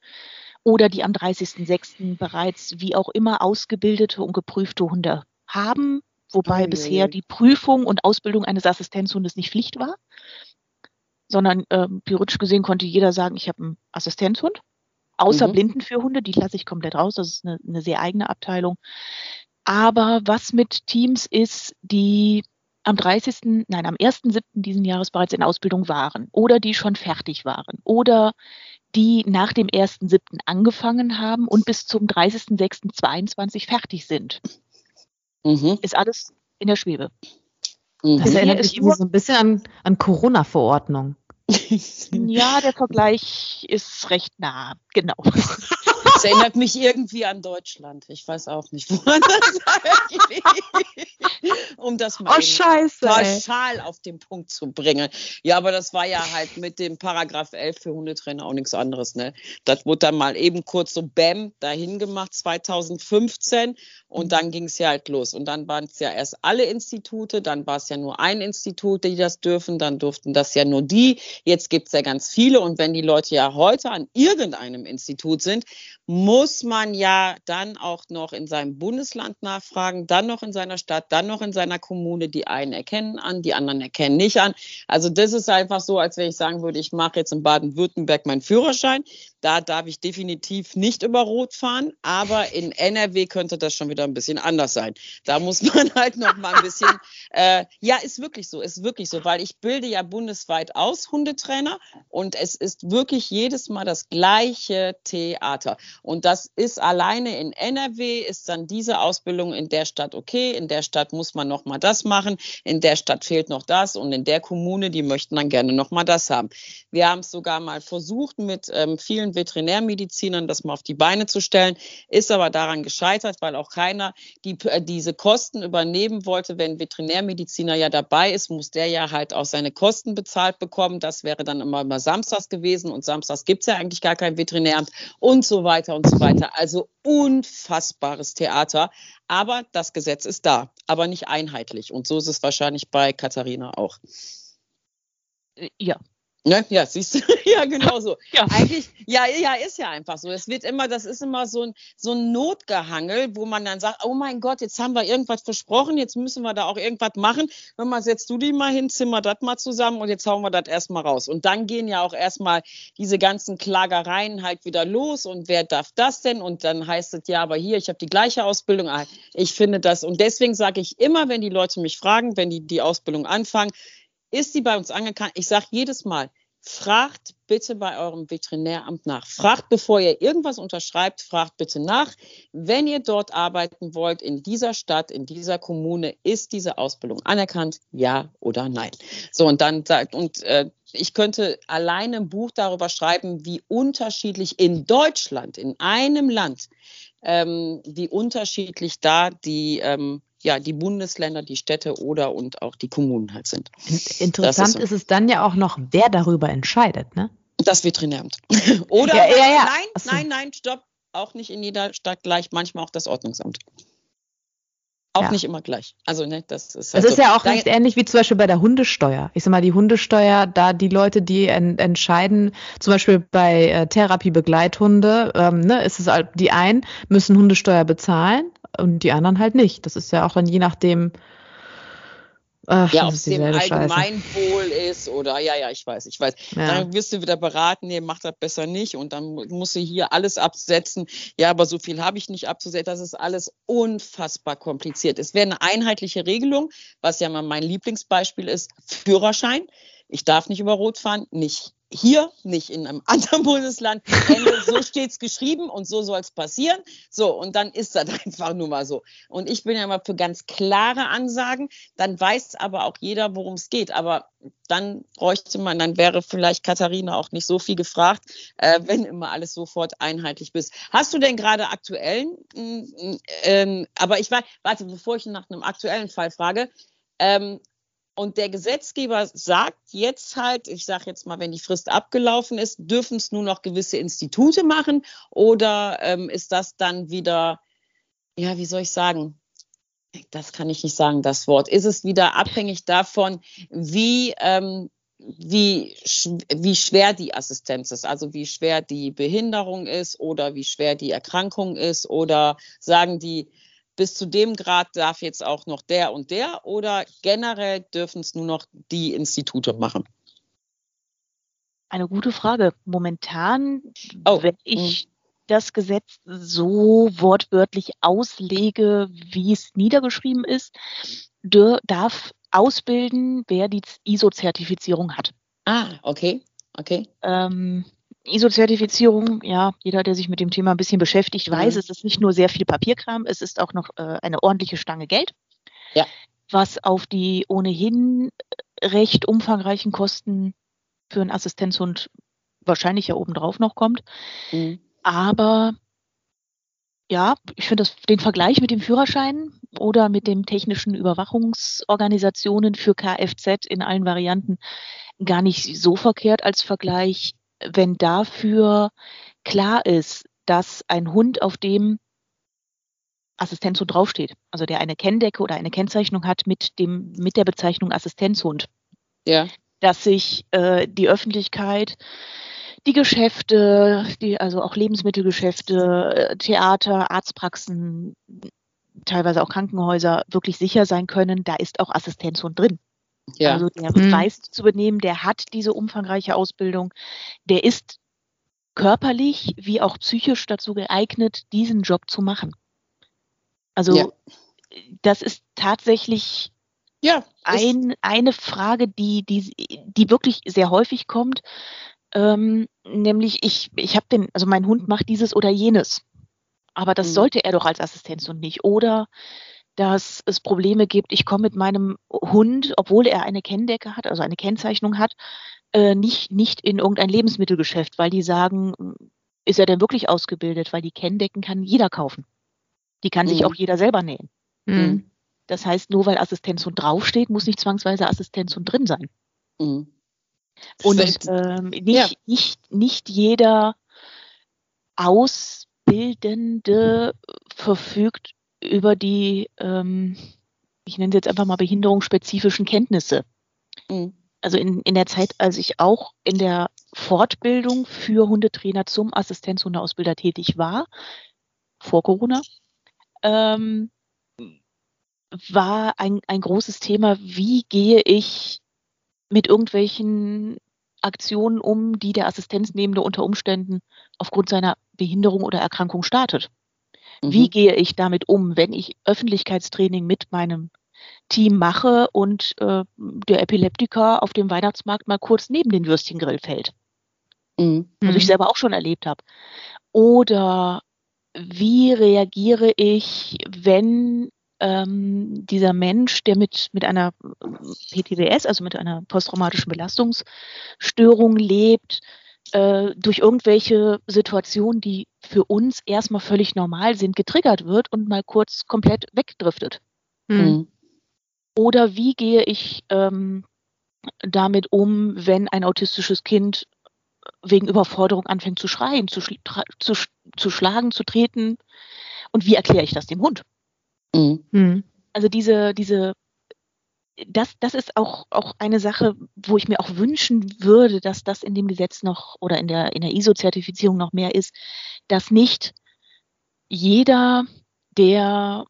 oder die am 30.6. bereits wie auch immer ausgebildete und geprüfte Hunde haben, wobei oh, bisher die Prüfung und Ausbildung eines Assistenzhundes nicht Pflicht war, sondern äh, theoretisch gesehen konnte jeder sagen, ich habe einen Assistenzhund, außer mhm. Blindenführhunde, die lasse ich komplett raus, das ist eine, eine sehr eigene Abteilung. Aber was mit Teams ist, die am 30., nein, am 1.7. diesen Jahres bereits in Ausbildung waren oder die schon fertig waren oder die nach dem 1.7. angefangen haben und bis zum 30.06.22 fertig sind. Mhm. Ist alles in der Schwebe. Mhm. Das erinnert mich so ein bisschen an, an Corona-Verordnung. ja, der Vergleich ist recht nah, genau. Das erinnert mich irgendwie an Deutschland. Ich weiß auch nicht, woran das liegt. Um das mal oh, scheiße, pauschal auf den Punkt zu bringen. Ja, aber das war ja halt mit dem Paragraph 11 für Hundetrainer auch nichts anderes. Ne? Das wurde dann mal eben kurz so Bäm dahin gemacht 2015 und dann ging es ja halt los. Und dann waren es ja erst alle Institute, dann war es ja nur ein Institut, die das dürfen, dann durften das ja nur die. Jetzt gibt es ja ganz viele. Und wenn die Leute ja heute an irgendeinem Institut sind, muss man ja dann auch noch in seinem Bundesland nachfragen, dann noch in seiner Stadt, dann noch in seiner Kommune. Die einen erkennen an, die anderen erkennen nicht an. Also das ist einfach so, als wenn ich sagen würde, ich mache jetzt in Baden-Württemberg meinen Führerschein. Da darf ich definitiv nicht über Rot fahren, aber in NRW könnte das schon wieder ein bisschen anders sein. Da muss man halt noch mal ein bisschen, äh, ja, ist wirklich so, ist wirklich so, weil ich bilde ja bundesweit aus Hundetrainer und es ist wirklich jedes Mal das gleiche Theater. Und das ist alleine in NRW, ist dann diese Ausbildung in der Stadt okay, in der Stadt muss man noch mal das machen, in der Stadt fehlt noch das und in der Kommune, die möchten dann gerne noch mal das haben. Wir haben es sogar mal versucht, mit ähm, vielen Veterinärmedizinern das mal auf die Beine zu stellen, ist aber daran gescheitert, weil auch keiner die, äh, diese Kosten übernehmen wollte. Wenn Veterinärmediziner ja dabei ist, muss der ja halt auch seine Kosten bezahlt bekommen. Das wäre dann immer, immer samstags gewesen und samstags gibt es ja eigentlich gar kein Veterinäramt und so weiter weiter und so weiter. Also unfassbares Theater. Aber das Gesetz ist da, aber nicht einheitlich. Und so ist es wahrscheinlich bei Katharina auch. Ja, Ne? Ja, siehst du, ja, genau so. Ja. Eigentlich, ja, ja, ist ja einfach so. Es wird immer, das ist immer so ein, so ein Notgehangel, wo man dann sagt, oh mein Gott, jetzt haben wir irgendwas versprochen, jetzt müssen wir da auch irgendwas machen. Wenn man setzt du die mal hin, zimmer das mal zusammen und jetzt hauen wir das erstmal raus. Und dann gehen ja auch erstmal diese ganzen Klagereien halt wieder los und wer darf das denn? Und dann heißt es ja, aber hier, ich habe die gleiche Ausbildung. Ah, ich finde das, und deswegen sage ich immer, wenn die Leute mich fragen, wenn die die Ausbildung anfangen, ist sie bei uns angekannt? Ich sage jedes Mal, fragt bitte bei eurem Veterinäramt nach. Fragt, bevor ihr irgendwas unterschreibt, fragt bitte nach. Wenn ihr dort arbeiten wollt, in dieser Stadt, in dieser Kommune, ist diese Ausbildung anerkannt? Ja oder nein? So, und dann sagt, und äh, ich könnte alleine ein Buch darüber schreiben, wie unterschiedlich in Deutschland, in einem Land, ähm, wie unterschiedlich da die ähm, ja, die Bundesländer, die Städte oder und auch die Kommunen halt sind. Interessant ist, so. ist, es dann ja auch noch, wer darüber entscheidet, ne? Das Veterinäramt. oder ja, ja, ja. nein, so. nein, nein, stopp, auch nicht in jeder Stadt gleich, manchmal auch das Ordnungsamt. Auch ja. nicht immer gleich. Also, ne, das ist. Halt das ist so. ja auch recht ähnlich wie zum Beispiel bei der Hundesteuer. Ich sag mal, die Hundesteuer, da die Leute, die en entscheiden, zum Beispiel bei äh, Therapiebegleithunde, ähm, ne, ist es halt, die einen müssen Hundesteuer bezahlen und die anderen halt nicht. Das ist ja auch dann je nachdem, Ach, ja, ob es dem Allgemeinwohl ist oder ja, ja, ich weiß, ich weiß. Ja. Dann wirst du wieder beraten, nee, mach das besser nicht und dann musst du hier alles absetzen. Ja, aber so viel habe ich nicht abzusetzen. Das ist alles unfassbar kompliziert. Es wäre eine einheitliche Regelung, was ja mal mein Lieblingsbeispiel ist, Führerschein. Ich darf nicht über Rot fahren, nicht hier, nicht in einem anderen Bundesland. So steht's geschrieben und so soll es passieren. So, und dann ist das einfach nur mal so. Und ich bin ja immer für ganz klare Ansagen. Dann weiß aber auch jeder, worum es geht. Aber dann bräuchte man, dann wäre vielleicht Katharina auch nicht so viel gefragt, äh, wenn immer alles sofort einheitlich bist. Hast du denn gerade aktuellen, äh, äh, aber ich weiß, warte, bevor ich nach einem aktuellen Fall frage, ähm, Und der Gesetzgeber sagt jetzt halt, ich sage jetzt mal, wenn die Frist abgelaufen ist, dürfen es nur noch gewisse Institute machen oder ähm, ist das dann wieder, ja, wie soll ich sagen? Das kann ich nicht sagen, das Wort. Ist es wieder abhängig davon, wie, ähm, wie, wie schwer die Assistenz ist, also wie schwer die Behinderung ist oder wie schwer die Erkrankung ist oder sagen die, bis zu dem Grad darf jetzt auch noch der und der oder generell dürfen es nur noch die Institute machen? Eine gute Frage. Momentan, oh. wenn ich mhm. das Gesetz so wortwörtlich auslege, wie es niedergeschrieben ist, darf ausbilden, wer die ISO-Zertifizierung hat. Ah, okay, okay. Ähm, ISO-Zertifizierung, ja, jeder, der sich mit dem Thema ein bisschen beschäftigt, weiß, mhm. es ist nicht nur sehr viel Papierkram, es ist auch noch äh, eine ordentliche Stange Geld. Ja. Was auf die ohnehin recht umfangreichen Kosten für einen Assistenzhund wahrscheinlich ja obendrauf noch kommt. Mhm. Aber ja, ich finde den Vergleich mit dem Führerschein oder mit den technischen Überwachungsorganisationen für Kfz in allen Varianten gar nicht so verkehrt als Vergleich wenn dafür klar ist, dass ein Hund, auf dem Assistenzhund draufsteht, also der eine Kenndecke oder eine Kennzeichnung hat mit dem mit der Bezeichnung Assistenzhund, ja. dass sich äh, die Öffentlichkeit, die Geschäfte, die also auch Lebensmittelgeschäfte, äh, Theater, Arztpraxen, teilweise auch Krankenhäuser wirklich sicher sein können, da ist auch Assistenzhund drin. Ja. Also der mhm. weiß zu benehmen, der hat diese umfangreiche Ausbildung, der ist körperlich wie auch psychisch dazu geeignet, diesen Job zu machen. Also ja. das ist tatsächlich ja, ein, eine Frage, die, die, die wirklich sehr häufig kommt. Ähm, nämlich ich, ich habe den, also mein Hund macht dieses oder jenes. Aber das mhm. sollte er doch als Assistenz und nicht. Oder dass es Probleme gibt. Ich komme mit meinem Hund, obwohl er eine Kenndecke hat, also eine Kennzeichnung hat, äh, nicht, nicht in irgendein Lebensmittelgeschäft, weil die sagen, ist er denn wirklich ausgebildet? Weil die Kenndecken kann jeder kaufen. Die kann mhm. sich auch jeder selber nähen. Mhm. Das heißt, nur weil Assistenzhund draufsteht, muss nicht zwangsweise Assistenzhund drin sein. Mhm. Und ähm, nicht, ja. nicht, nicht jeder Ausbildende verfügt über die, ähm, ich nenne es jetzt einfach mal behinderungsspezifischen Kenntnisse. Mhm. Also in, in der Zeit, als ich auch in der Fortbildung für Hundetrainer zum Assistenzhundeausbilder tätig war, vor Corona, ähm, war ein, ein großes Thema, wie gehe ich mit irgendwelchen Aktionen um, die der Assistenznehmende unter Umständen aufgrund seiner Behinderung oder Erkrankung startet. Mhm. Wie gehe ich damit um, wenn ich Öffentlichkeitstraining mit meinem Team mache und äh, der Epileptiker auf dem Weihnachtsmarkt mal kurz neben den Würstchengrill fällt? Mhm. Was ich mhm. selber auch schon erlebt habe. Oder wie reagiere ich, wenn ähm, dieser Mensch, der mit, mit einer PTBS, also mit einer posttraumatischen Belastungsstörung lebt, äh, durch irgendwelche Situationen, die für uns erstmal völlig normal sind, getriggert wird und mal kurz komplett wegdriftet. Mhm. Oder wie gehe ich ähm, damit um, wenn ein autistisches Kind wegen Überforderung anfängt zu schreien, zu, zu, zu schlagen, zu treten? Und wie erkläre ich das dem Hund? Mhm. Also diese, diese das, das ist auch, auch eine Sache, wo ich mir auch wünschen würde, dass das in dem Gesetz noch oder in der, in der ISO-Zertifizierung noch mehr ist, dass nicht jeder, der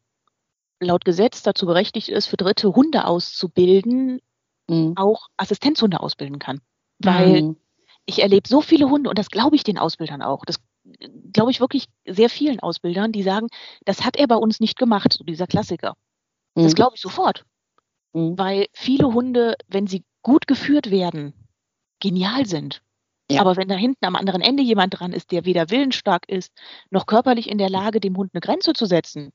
laut Gesetz dazu berechtigt ist, für dritte Hunde auszubilden, mhm. auch Assistenzhunde ausbilden kann. Weil mhm. ich erlebe so viele Hunde, und das glaube ich den Ausbildern auch, das glaube ich wirklich sehr vielen Ausbildern, die sagen, das hat er bei uns nicht gemacht, so dieser Klassiker. Mhm. Das glaube ich sofort. Mhm. Weil viele Hunde, wenn sie gut geführt werden, genial sind. Ja. Aber wenn da hinten am anderen Ende jemand dran ist, der weder willensstark ist, noch körperlich in der Lage, dem Hund eine Grenze zu setzen,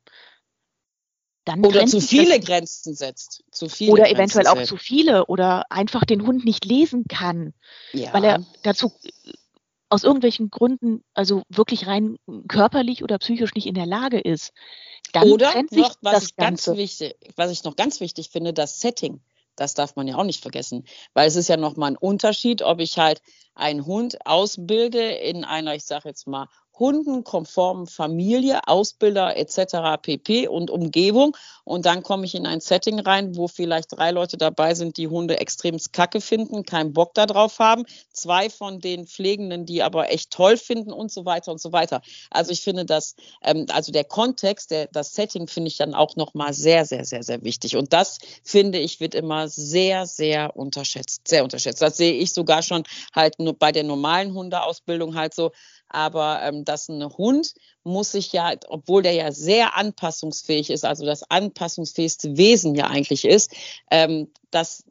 dann oder zu viele das, Grenzen setzt. Zu viele oder Grenzen eventuell auch setzt. zu viele oder einfach den Hund nicht lesen kann, ja. weil er dazu aus irgendwelchen Gründen, also wirklich rein körperlich oder psychisch nicht in der Lage ist, dann Oder noch, was ich ganz wichtig, was ich noch ganz wichtig finde, das Setting. Das darf man ja auch nicht vergessen, weil es ist ja nochmal ein Unterschied, ob ich halt einen Hund ausbilde in einer, ich sage jetzt mal, hundenkonformen Familie, Ausbilder etc. pp. und Umgebung. Und dann komme ich in ein Setting rein, wo vielleicht drei Leute dabei sind, die Hunde extremst kacke finden, keinen Bock darauf haben. Zwei von den Pflegenden, die aber echt toll finden und so weiter und so weiter. Also ich finde dass, ähm, also der Kontext, der, das Setting finde ich dann auch nochmal sehr, sehr, sehr, sehr wichtig. Und das finde ich wird immer sehr, sehr unterschätzt, sehr unterschätzt. Das sehe ich sogar schon halt nur bei der normalen Hundeausbildung halt so, aber ähm, dass ein Hund muss sich ja, obwohl der ja sehr anpassungsfähig ist, also das anpassungsfähigste Wesen ja eigentlich ist, ähm, dass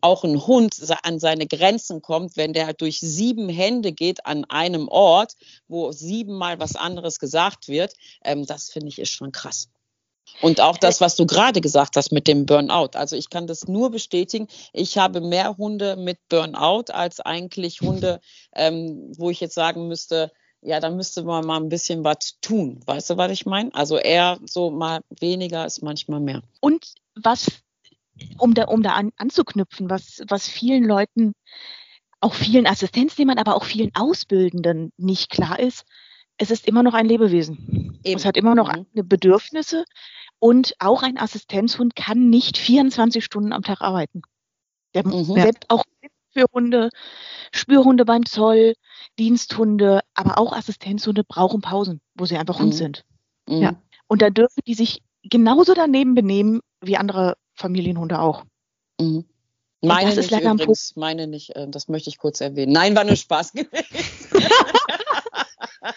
auch ein Hund an seine Grenzen kommt, wenn der durch sieben Hände geht an einem Ort, wo siebenmal was anderes gesagt wird, ähm, das finde ich ist schon krass. Und auch das, was du gerade gesagt hast mit dem Burnout. Also ich kann das nur bestätigen. Ich habe mehr Hunde mit Burnout als eigentlich Hunde, ähm, wo ich jetzt sagen müsste, ja, da müsste man mal ein bisschen was tun. Weißt du, was ich meine? Also eher so mal weniger ist manchmal mehr. Und was, um da, um da an, anzuknüpfen, was, was vielen Leuten, auch vielen Assistenznehmern, aber auch vielen Ausbildenden nicht klar ist, es ist immer noch ein Lebewesen. Eben. Es hat immer noch mhm. Bedürfnisse und auch ein Assistenzhund kann nicht 24 Stunden am Tag arbeiten. Der mhm. selbst auch für Hunde, Spürhunde beim Zoll, Diensthunde, aber auch Assistenzhunde brauchen Pausen, wo sie einfach Hund mhm. sind. Mhm. Ja. Und da dürfen die sich genauso daneben benehmen wie andere Familienhunde auch. Mhm. Meine das ist übrigens, meine nicht, äh, das möchte ich kurz erwähnen. Nein, war nur Spaß gewesen.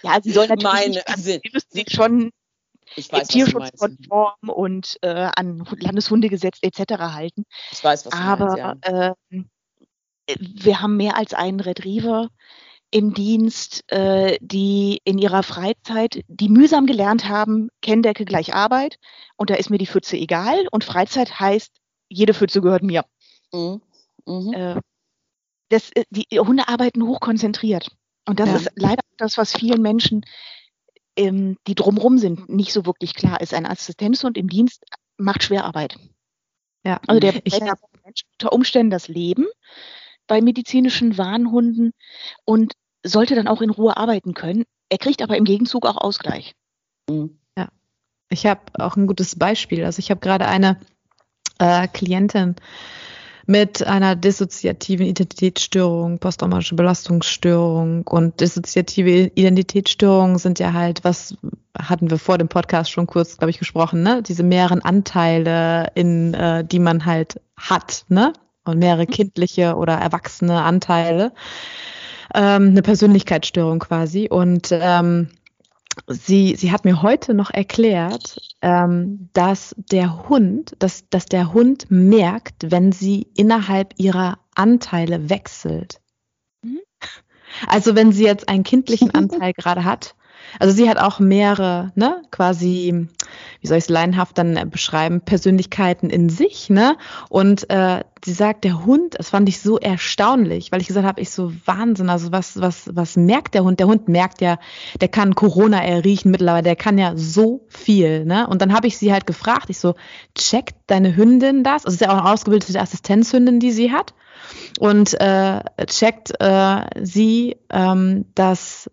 Ja, sie soll natürlich Meine, also, sie schon ich weiß, tierschutzkonform und äh, an Landeshundegesetz etc. halten. Ich weiß, was du Aber meinst, ja. äh, wir haben mehr als einen Retriever im Dienst, äh, die in ihrer Freizeit, die mühsam gelernt haben, Kenndecke gleich Arbeit und da ist mir die Pfütze egal und Freizeit heißt, jede Pfütze gehört mir. Mhm. Mhm. Äh, das, äh, die Hunde arbeiten hochkonzentriert. Und das ja. ist leider das, was vielen Menschen, ähm, die drumherum sind, nicht so wirklich klar ist. Ein Assistenzhund im Dienst macht Schwerarbeit. Ja. Also der ich, unter Umständen das Leben bei medizinischen Warnhunden und sollte dann auch in Ruhe arbeiten können. Er kriegt aber im Gegenzug auch Ausgleich. Ja. Ich habe auch ein gutes Beispiel. Also ich habe gerade eine äh, Klientin, mit einer dissoziativen Identitätsstörung, posttraumatische Belastungsstörung und dissoziative Identitätsstörungen sind ja halt, was hatten wir vor dem Podcast schon kurz, glaube ich, gesprochen, ne? Diese mehreren Anteile, in äh, die man halt hat, ne? Und mehrere mhm. kindliche oder erwachsene Anteile. Ähm, eine Persönlichkeitsstörung quasi. Und ähm, sie, sie hat mir heute noch erklärt, ähm, dass der Hund, dass, dass der Hund merkt, wenn sie innerhalb ihrer Anteile wechselt. Mhm. Also wenn sie jetzt einen kindlichen Anteil gerade hat also sie hat auch mehrere, ne, quasi, wie soll ich es laienhaft dann beschreiben, Persönlichkeiten in sich, ne? Und äh, sie sagt, der Hund, das fand ich so erstaunlich, weil ich gesagt habe, ich so Wahnsinn, also was, was, was merkt der Hund? Der Hund merkt ja, der kann Corona erriechen mittlerweile, der kann ja so viel, ne? Und dann habe ich sie halt gefragt, ich so, checkt deine Hündin das? Also es ist ja auch eine ausgebildete Assistenzhündin, die sie hat. Und äh, checkt äh, sie, ähm, dass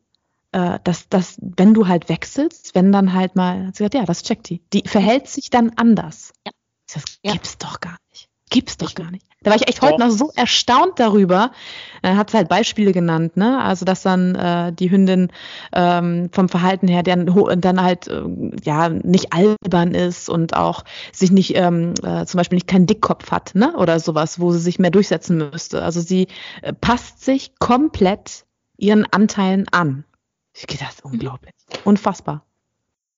äh, dass, dass, wenn du halt wechselst, wenn dann halt mal, sie sagt, ja, das checkt die. Die verhält sich dann anders. Ja. Das gibt's ja. doch gar nicht. Gibt's doch gar nicht. Da war ich echt heute noch so erstaunt darüber. Dann hat sie halt Beispiele genannt, ne? Also dass dann äh, die Hündin ähm, vom Verhalten her dann, dann halt äh, ja nicht albern ist und auch sich nicht ähm, äh, zum Beispiel nicht keinen Dickkopf hat, ne? Oder sowas, wo sie sich mehr durchsetzen müsste. Also sie äh, passt sich komplett ihren Anteilen an. Ich gehe das unglaublich. Unfassbar.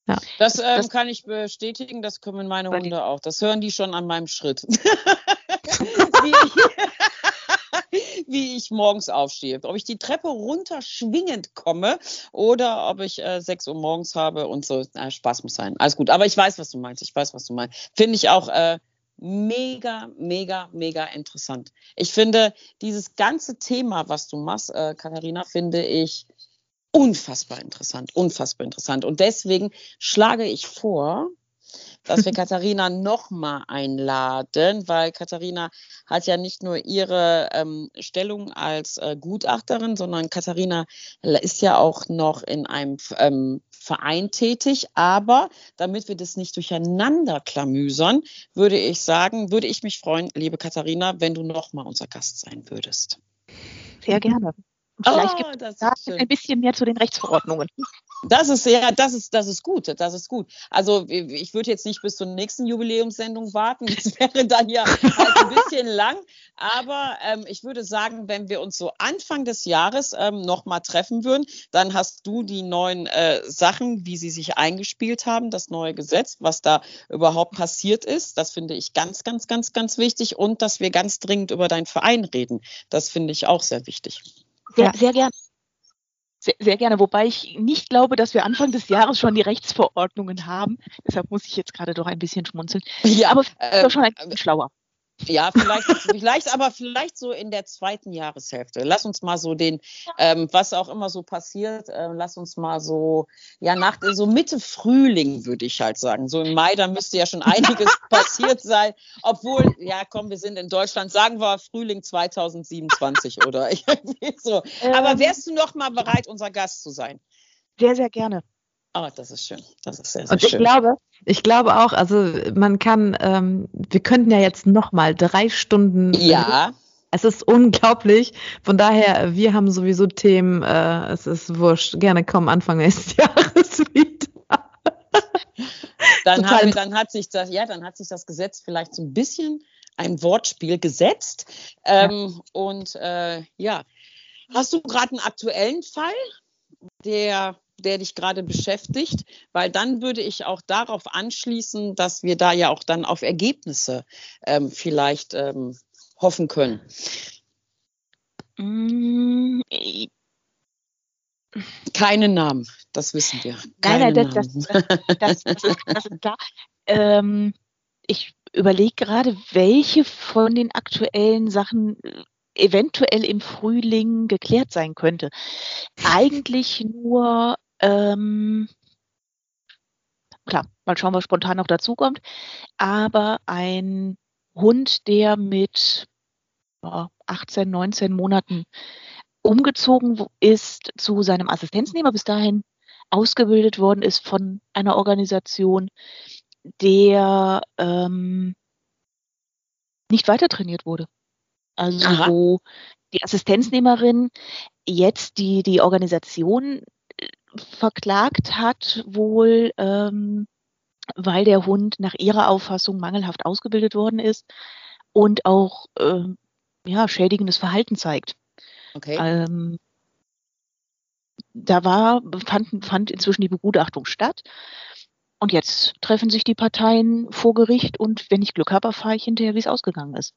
Ja. Das, ähm, das, kann ich bestätigen, das können meine Hunde auch. Das hören die schon an meinem Schritt. wie, ich, wie, ich, morgens aufstehe. Ob ich die Treppe runter schwingend komme oder ob ich äh, 6 Uhr morgens habe und so. Na, Spaß muss sein. Alles gut. Aber ich weiß, was du meinst. Ich weiß, was du meinst. Finde ich auch äh, mega, mega, mega interessant. Ich finde, dieses ganze Thema, was du machst, äh, Katharina, finde ich unfassbar interessant, unfassbar interessant. Und deswegen schlage ich vor, dass wir Katharina nochmal einladen, weil Katharina hat ja nicht nur ihre ähm, Stellung als äh, Gutachterin, sondern Katharina ist ja auch noch in einem ähm, Verein tätig. Aber damit wir das nicht durcheinander klamüsern, würde ich sagen, würde ich mich freuen, liebe Katharina, wenn du nochmal unser Gast sein würdest. Sehr gerne. Vielleicht oh, gibt es ein bisschen mehr zu den Rechtsverordnungen. Das ist ja, das ist, das ist gut, das ist gut. Also ich würde jetzt nicht bis zur nächsten Jubiläumssendung warten, das wäre dann ja halt ein bisschen lang. Aber ähm, ich würde sagen, wenn wir uns so Anfang des Jahres ähm, nochmal treffen würden, dann hast du die neuen äh, Sachen, wie sie sich eingespielt haben, das neue Gesetz, was da überhaupt passiert ist. Das finde ich ganz, ganz, ganz, ganz wichtig. Und dass wir ganz dringend über deinen Verein reden. Das finde ich auch sehr wichtig. Sehr, sehr gerne. Sehr, sehr, gerne, wobei ich nicht glaube, dass wir Anfang des Jahres schon die Rechtsverordnungen haben. Deshalb muss ich jetzt gerade doch ein bisschen schmunzeln. Ja, aber äh, schon ein bisschen schlauer. Ja, vielleicht, vielleicht, aber vielleicht so in der zweiten Jahreshälfte. Lass uns mal so den, ähm, was auch immer so passiert, äh, lass uns mal so, ja, nach so Mitte Frühling würde ich halt sagen. So im Mai, da müsste ja schon einiges passiert sein. Obwohl, ja, komm, wir sind in Deutschland, sagen wir Frühling 2027 oder irgendwie so. Aber ähm. wärst du noch mal bereit, unser Gast zu sein? Sehr, sehr gerne. Oh, das ist schön. Das ist sehr, sehr Und ich schön. glaube, ich glaube auch, also man kann, ähm, wir könnten ja jetzt noch mal drei Stunden. Ja. Es ist unglaublich. Von daher, wir haben sowieso Themen. Äh, es ist wurscht. Gerne kommen Anfang nächstes Jahres wieder. Dann, wir, dann hat sich das, ja, dann hat sich das Gesetz vielleicht so ein bisschen ein Wortspiel gesetzt. Ähm, ja. Und äh, ja, hast du gerade einen aktuellen Fall, der der dich gerade beschäftigt, weil dann würde ich auch darauf anschließen, dass wir da ja auch dann auf Ergebnisse ähm, vielleicht ähm, hoffen können. Mm, Keine Namen, das wissen wir. Keine nein, nein, das, das, das, klar. Ähm, ich überlege gerade, welche von den aktuellen Sachen äh, eventuell im Frühling geklärt sein könnte. Eigentlich nur ähm, klar, mal schauen, was spontan noch dazukommt. Aber ein Hund, der mit ja, 18, 19 Monaten umgezogen ist zu seinem Assistenznehmer, bis dahin ausgebildet worden ist von einer Organisation, der ähm, nicht weiter trainiert wurde. Also Aha. wo die Assistenznehmerin jetzt die, die Organisation verklagt hat, wohl ähm, weil der Hund nach ihrer Auffassung mangelhaft ausgebildet worden ist und auch äh, ja, schädigendes Verhalten zeigt. Okay. Ähm, da war, fand, fand inzwischen die Begutachtung statt. Und jetzt treffen sich die Parteien vor Gericht und wenn ich Glück habe, erfahre ich hinterher, wie es ausgegangen ist.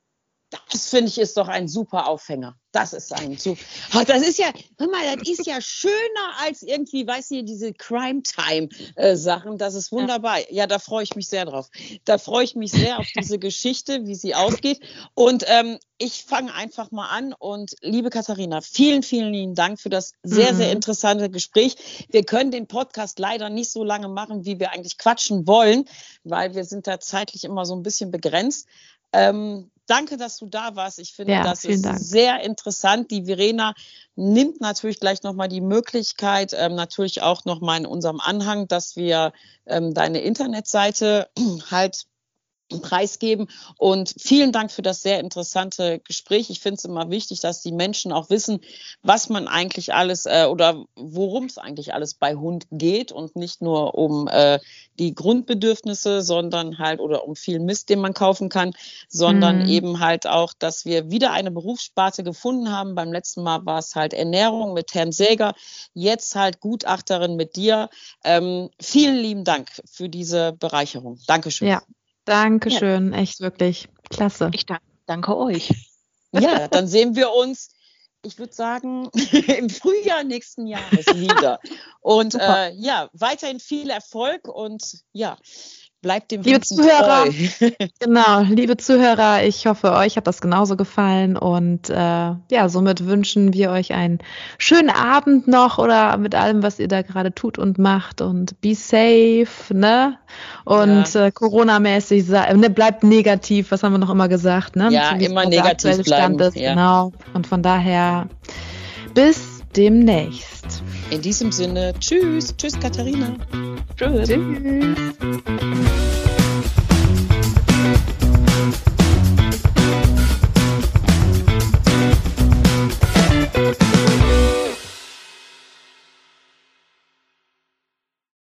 Das finde ich ist doch ein super Aufhänger. Das ist ein super. Oh, das ist ja, hör mal, das ist ja schöner als irgendwie, weißt du, diese Crime Time äh, Sachen. Das ist wunderbar. Ja, da freue ich mich sehr drauf. Da freue ich mich sehr auf diese Geschichte, wie sie ausgeht. Und ähm, ich fange einfach mal an. Und liebe Katharina, vielen, vielen lieben Dank für das sehr, mhm. sehr interessante Gespräch. Wir können den Podcast leider nicht so lange machen, wie wir eigentlich quatschen wollen, weil wir sind da zeitlich immer so ein bisschen begrenzt. Ähm, danke, dass du da warst. Ich finde, ja, das ist Dank. sehr interessant. Die Verena nimmt natürlich gleich nochmal die Möglichkeit, ähm, natürlich auch nochmal in unserem Anhang, dass wir ähm, deine Internetseite halt preisgeben. Und vielen Dank für das sehr interessante Gespräch. Ich finde es immer wichtig, dass die Menschen auch wissen, was man eigentlich alles äh, oder worum es eigentlich alles bei Hund geht und nicht nur um äh, die Grundbedürfnisse, sondern halt oder um viel Mist, den man kaufen kann, sondern mhm. eben halt auch, dass wir wieder eine Berufssparte gefunden haben. Beim letzten Mal war es halt Ernährung mit Herrn Säger, jetzt halt Gutachterin mit dir. Ähm, vielen lieben Dank für diese Bereicherung. Dankeschön. Ja, Dankeschön, ja. echt wirklich klasse. Ich danke, danke euch. Ja, dann sehen wir uns, ich würde sagen, im Frühjahr nächsten Jahres wieder. Und äh, ja, weiterhin viel Erfolg und ja, Bleibt dem Liebe Vincent Zuhörer, treu. Genau, liebe Zuhörer, ich hoffe, euch hat das genauso gefallen und äh, ja, somit wünschen wir euch einen schönen Abend noch oder mit allem, was ihr da gerade tut und macht und be safe, ne? Und Ja. äh, Corona-mäßig, ne, bleibt negativ, was haben wir noch immer gesagt, ne? Ja, es immer negativ aktuelle Stand bleiben, ist, ja. Genau. Und von daher bis demnächst. In diesem Sinne, tschüss. Tschüss, Katharina. Tschüss. Tschüss.